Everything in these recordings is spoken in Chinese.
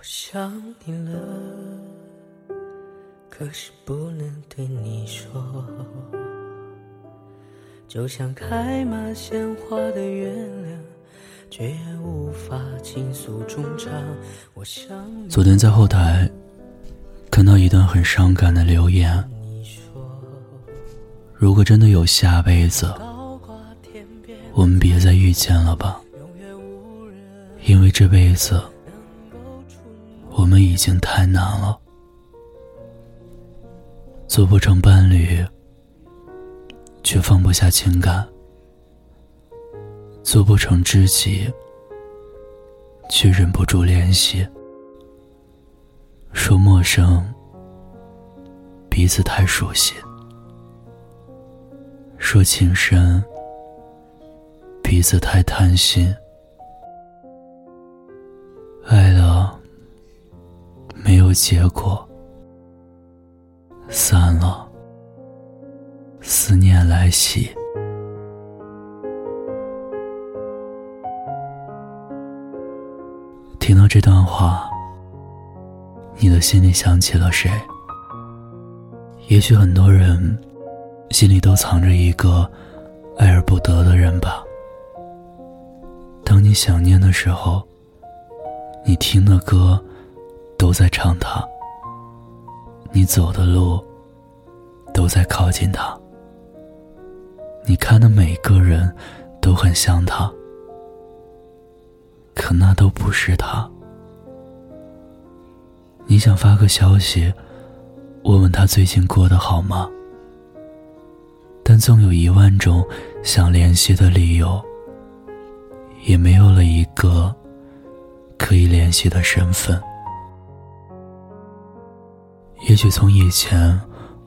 我想你了，可是不能对你说。就像开满鲜花的月亮，却无法倾诉衷肠。我想昨天在后台看到一段很伤感的留言。如果真的有下辈子，我们别再遇见了吧，因为这辈子。我们已经太难了，做不成伴侣，却放不下情感；做不成知己，却忍不住联系。说陌生，彼此太熟悉；说情深，彼此太贪心。爱了。没有结果，散了，思念来袭。听到这段话，你的心里想起了谁？也许很多人心里都藏着一个爱而不得的人吧。当你想念的时候，你听的歌。都在唱他，你走的路都在靠近他，你看的每个人都很像他，可那都不是他。你想发个消息，问问他最近过得好吗？但总有一万种想联系的理由，也没有了一个可以联系的身份。也许从以前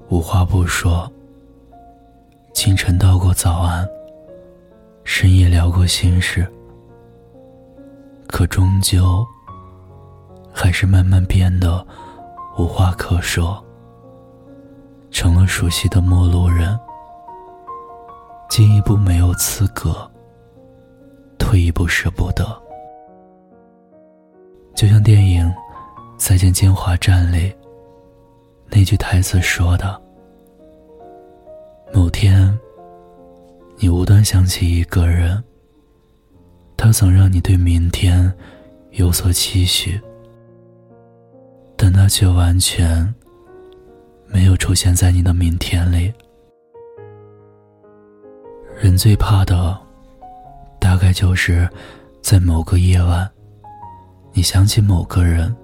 无话不说，清晨道过早安，深夜聊过心事，可终究还是慢慢变得无话可说，成了熟悉的陌路人。进一步没有资格，退一步舍不得。就像电影《再见金华站》里。那句台词说的：“某天，你无端想起一个人，他曾让你对明天有所期许，但他却完全没有出现在你的明天里。人最怕的，大概就是在某个夜晚，你想起某个人，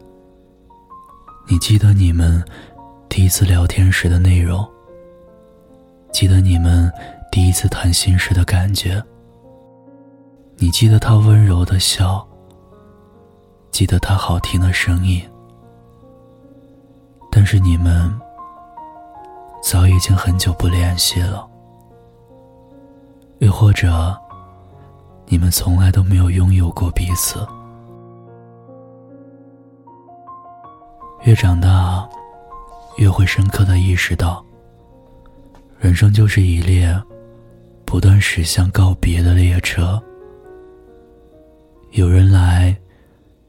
你记得你们。”第一次聊天时的内容，记得你们第一次谈心时的感觉。你记得他温柔的笑，记得他好听的声音，但是你们早已经很久不联系了，又或者你们从来都没有拥有过彼此。越长大。越会深刻的意识到，人生就是一列不断驶向告别的列车。有人来，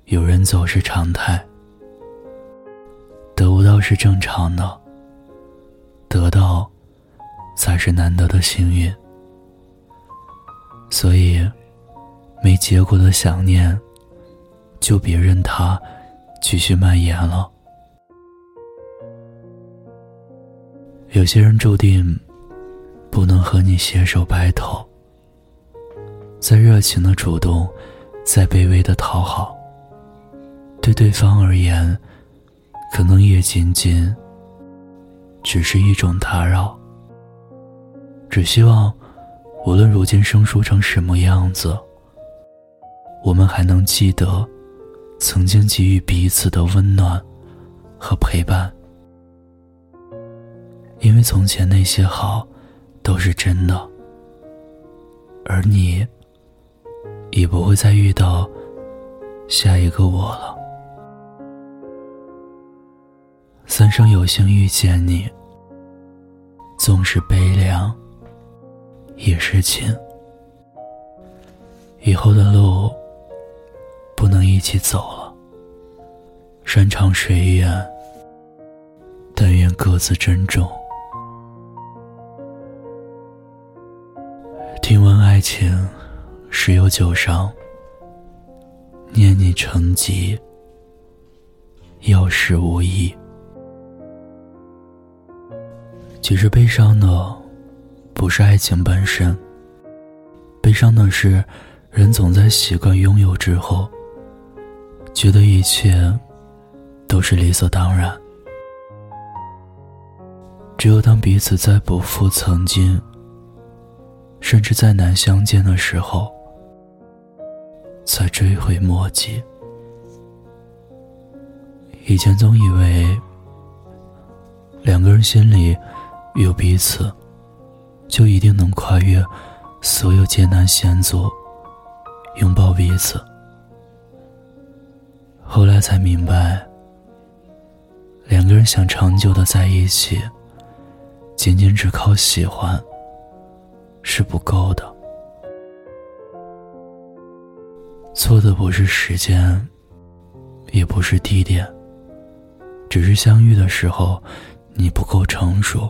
有人走是常态，得不到是正常的，得到才是难得的幸运。所以，没结果的想念，就别任它继续蔓延了。有些人注定不能和你携手白头，再热情的主动，再卑微的讨好，对对方而言，可能也仅仅只是一种打扰。只希望，无论如今生疏成什么样子，我们还能记得曾经给予彼此的温暖和陪伴。因为从前那些好，都是真的，而你，也不会再遇到下一个我了。三生有幸遇见你，纵是悲凉，也是情。以后的路，不能一起走了，山长水远，但愿各自珍重。听闻爱情十有九伤，念你成疾，有时无益。其实悲伤的不是爱情本身，悲伤的是人总在习惯拥有之后，觉得一切都是理所当然。只有当彼此再不复曾经，甚至再难相见的时候，才追悔莫及。以前总以为两个人心里。有彼此，就一定能跨越所有艰难险阻，拥抱彼此。后来才明白，两个人想长久的在一起，仅仅只靠喜欢是不够的。错的不是时间，也不是地点，只是相遇的时候，你不够成熟。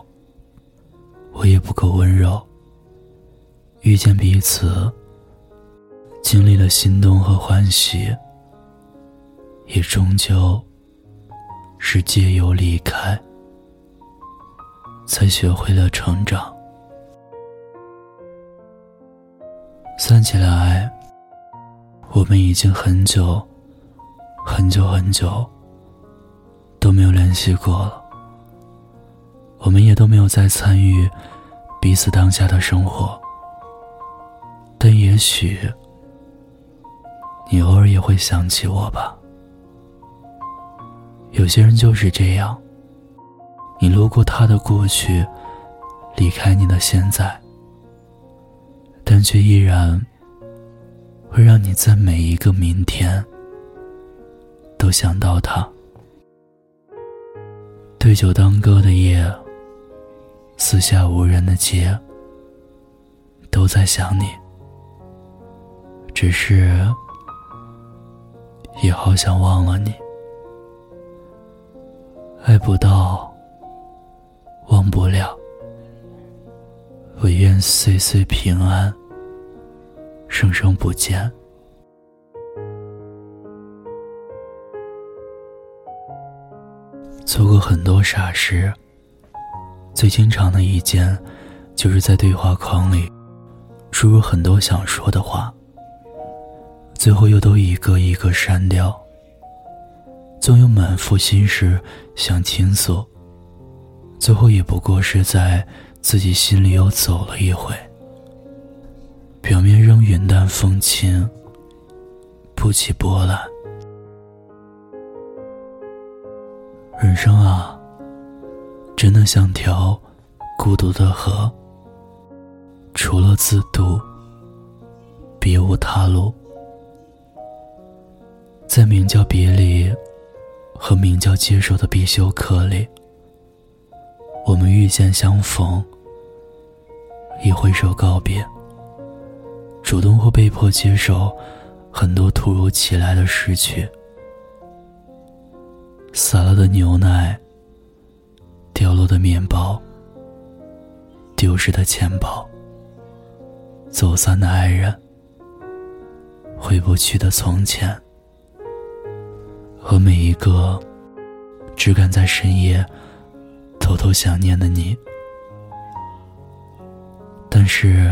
我也不够温柔。遇见彼此，经历了心动和欢喜，也终究是借由离开，才学会了成长。算起来，我们已经很久、很久、很久都没有联系过了。我们也都没有再参与彼此当下的生活，但也许你偶尔也会想起我吧。有些人就是这样，你路过他的过去，离开你的现在，但却依然会让你在每一个明天都想到他。对酒当歌的夜。四下无人的街，都在想你。只是，也好想忘了你。爱不到，忘不了。我愿岁岁平安，生生不见。做过很多傻事。最经常的一件，就是在对话框里输入很多想说的话，最后又都一个一个删掉。总有满腹心事想倾诉，最后也不过是在自己心里又走了一回。表面仍云淡风轻，不起波澜。人生啊。真的像条孤独的河，除了自渡，别无他路。在名叫别离和名叫接受的必修课里，我们遇见相逢，一挥手告别，主动或被迫接受很多突如其来的失去，洒了的牛奶。掉落的面包，丢失的钱包，走散的爱人，回不去的从前，和每一个只敢在深夜偷偷想念的你。但是，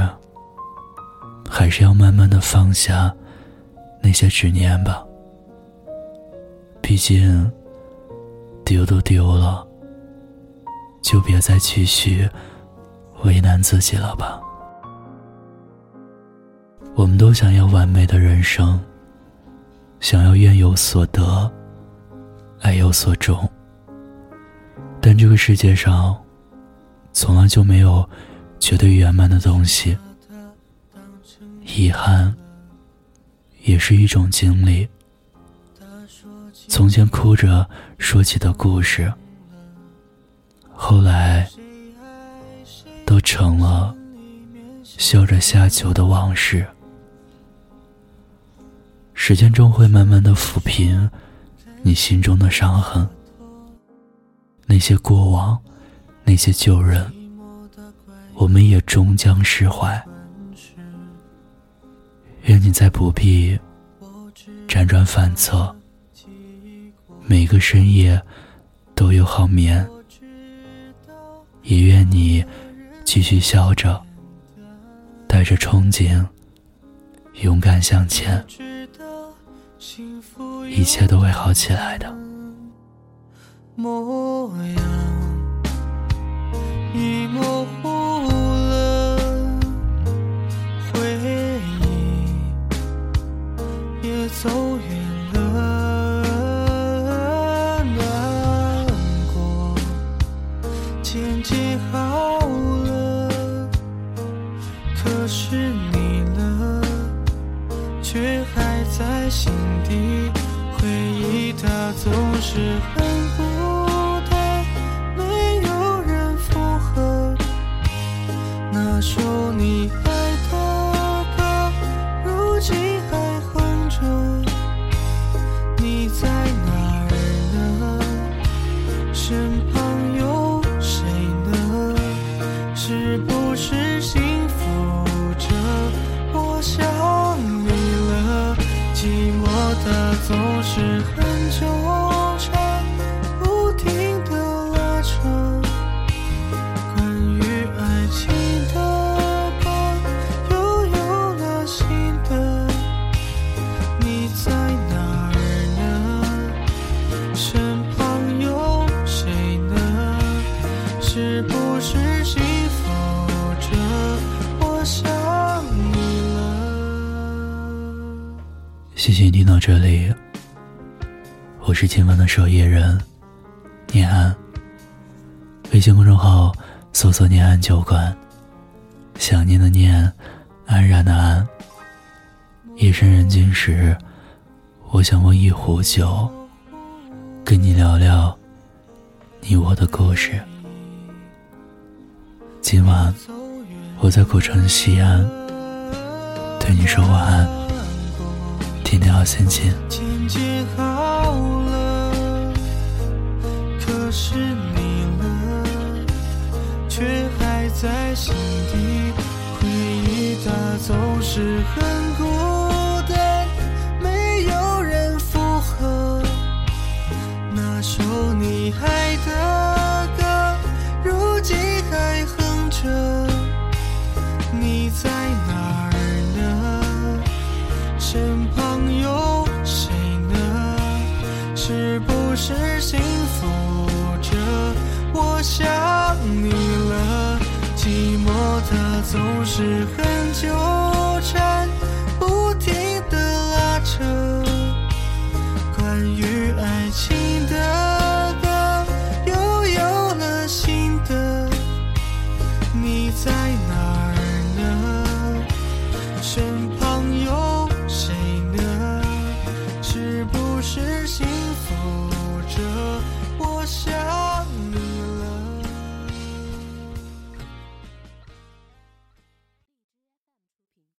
还是要慢慢的放下那些执念吧。毕竟，丢都丢了。就别再继续为难自己了吧。我们都想要完美的人生，想要愿有所得，爱有所终。但这个世界上，从来就没有绝对圆满的东西。遗憾也是一种经历。从前哭着说起的故事。后来，都成了笑着下酒的往事。时间终会慢慢的抚平你心中的伤痕。那些过往，那些旧人，我们也终将释怀。愿你再不必辗转反侧，每个深夜都有好眠。也愿你继续笑着，带着憧憬，勇敢向前，一切都会好起来的。模样已模走远了，难过渐渐好了，可是你呢，却还在心底，回忆它总是很孤单，没有人附和。那首你谢谢你听到这里，我是今晚的守夜人，念安。微信公众号搜索“念安酒馆”，想念的念，安然的安。夜深人静时，我想温一壶酒，跟你聊聊你我的故事。今晚我在古城西安，对你说晚安，天天好心情。渐渐好了，可是你呢，却还在心底。回忆它总是很孤单，没有人附和。那首你爱的想你了寂寞它总是很纠缠不停的拉扯关于爱情的